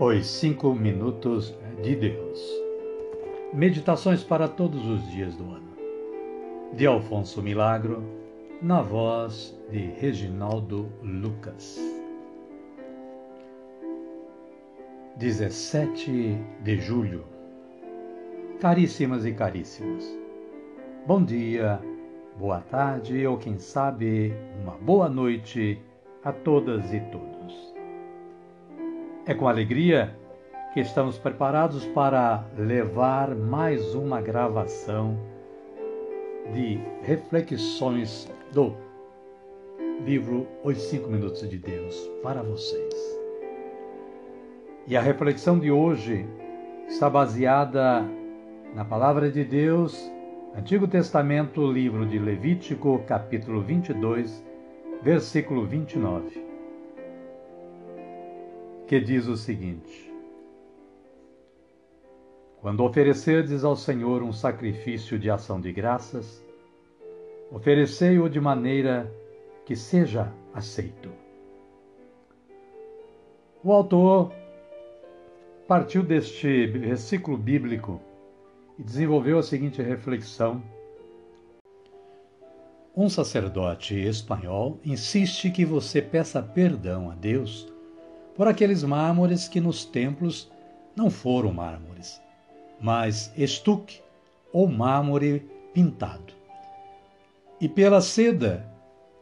Os Cinco Minutos de Deus. Meditações para todos os dias do ano. De Alfonso Milagro, na voz de Reginaldo Lucas. 17 de julho. Caríssimas e caríssimos, bom dia, boa tarde ou quem sabe, uma boa noite a todas e todos. É com alegria que estamos preparados para levar mais uma gravação de reflexões do livro Os Cinco Minutos de Deus para vocês. E a reflexão de hoje está baseada na Palavra de Deus, Antigo Testamento, livro de Levítico, capítulo 22, versículo 29 que diz o seguinte: Quando oferecerdes ao Senhor um sacrifício de ação de graças, oferecei-o de maneira que seja aceito. O autor partiu deste versículo bíblico e desenvolveu a seguinte reflexão. Um sacerdote espanhol insiste que você peça perdão a Deus por aqueles mármores que nos templos não foram mármores, mas estuque ou mármore pintado, e pela seda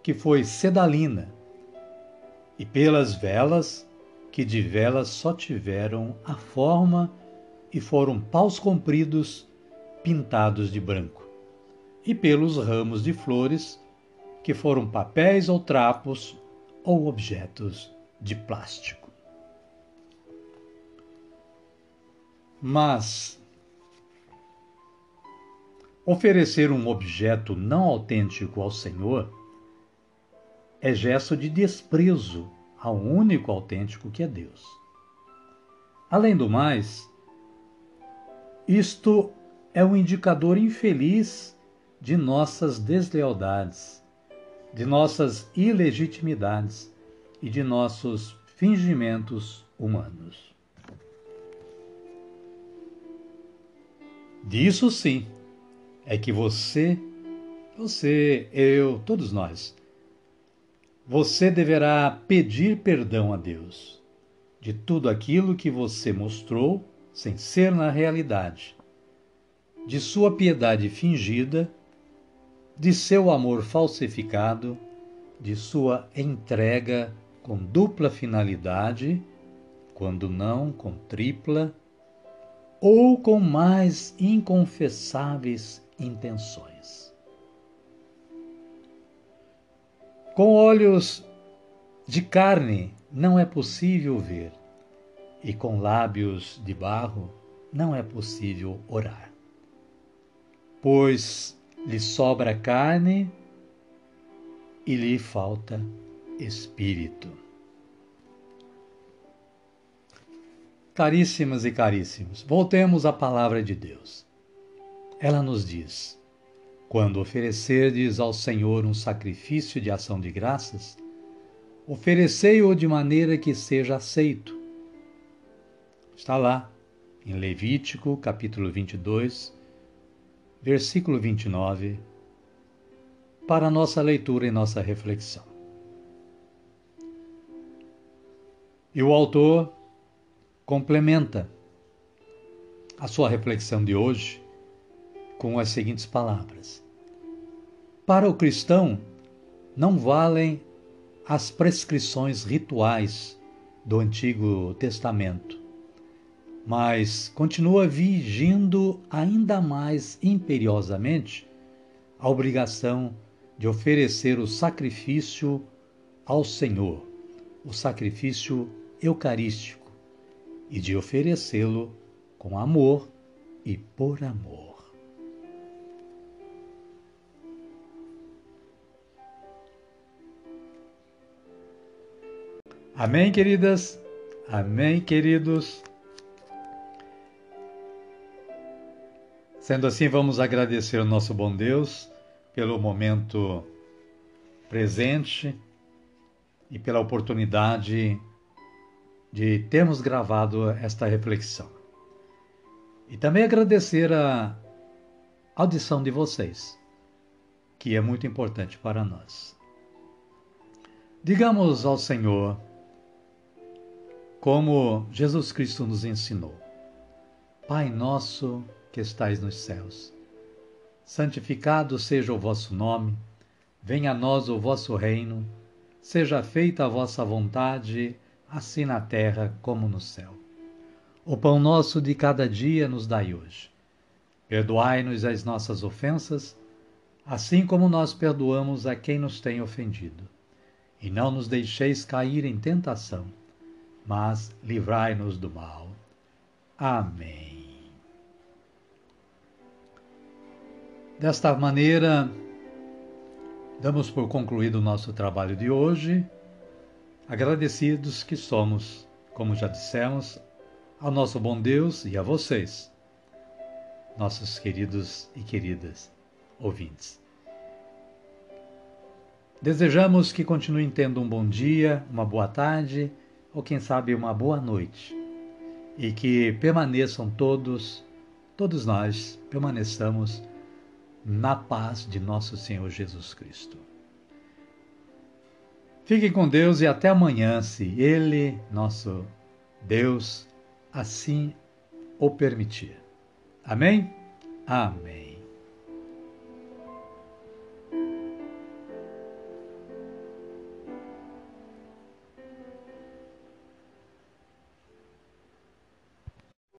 que foi sedalina, e pelas velas que de velas só tiveram a forma e foram paus compridos pintados de branco, e pelos ramos de flores que foram papéis ou trapos ou objetos de plástico. Mas oferecer um objeto não autêntico ao Senhor é gesto de desprezo ao único autêntico que é Deus. Além do mais, isto é um indicador infeliz de nossas deslealdades, de nossas ilegitimidades e de nossos fingimentos humanos. Disso sim, é que você, você, eu, todos nós, você deverá pedir perdão a Deus de tudo aquilo que você mostrou sem ser na realidade, de sua piedade fingida, de seu amor falsificado, de sua entrega com dupla finalidade, quando não com tripla ou com mais inconfessáveis intenções. Com olhos de carne não é possível ver, e com lábios de barro não é possível orar. Pois lhe sobra carne e lhe falta espírito. Caríssimas e caríssimos, voltemos à palavra de Deus. Ela nos diz: Quando oferecerdes ao Senhor um sacrifício de ação de graças, oferecei-o de maneira que seja aceito. Está lá, em Levítico, capítulo 22, versículo 29, para nossa leitura e nossa reflexão. E o autor complementa a sua reflexão de hoje com as seguintes palavras: Para o cristão, não valem as prescrições rituais do Antigo Testamento, mas continua vigindo ainda mais imperiosamente a obrigação de oferecer o sacrifício ao Senhor, o sacrifício eucarístico e de oferecê-lo com amor e por amor. Amém, queridas? Amém, queridos? Sendo assim, vamos agradecer ao nosso bom Deus pelo momento presente e pela oportunidade de termos gravado esta reflexão. E também agradecer a audição de vocês, que é muito importante para nós. Digamos ao Senhor, como Jesus Cristo nos ensinou: Pai nosso que estais nos céus, santificado seja o vosso nome, venha a nós o vosso reino, seja feita a vossa vontade, assim na terra como no céu. O pão nosso de cada dia nos dai hoje. Perdoai-nos as nossas ofensas, assim como nós perdoamos a quem nos tem ofendido. E não nos deixeis cair em tentação mas livrai-nos do mal. Amém. Desta maneira, damos por concluído o nosso trabalho de hoje, agradecidos que somos, como já dissemos, ao nosso bom Deus e a vocês, nossos queridos e queridas ouvintes. Desejamos que continuem tendo um bom dia, uma boa tarde ou quem sabe uma boa noite. E que permaneçam todos, todos nós, permaneçamos na paz de nosso Senhor Jesus Cristo. Fiquem com Deus e até amanhã, se Ele, nosso Deus, assim o permitir. Amém? Amém.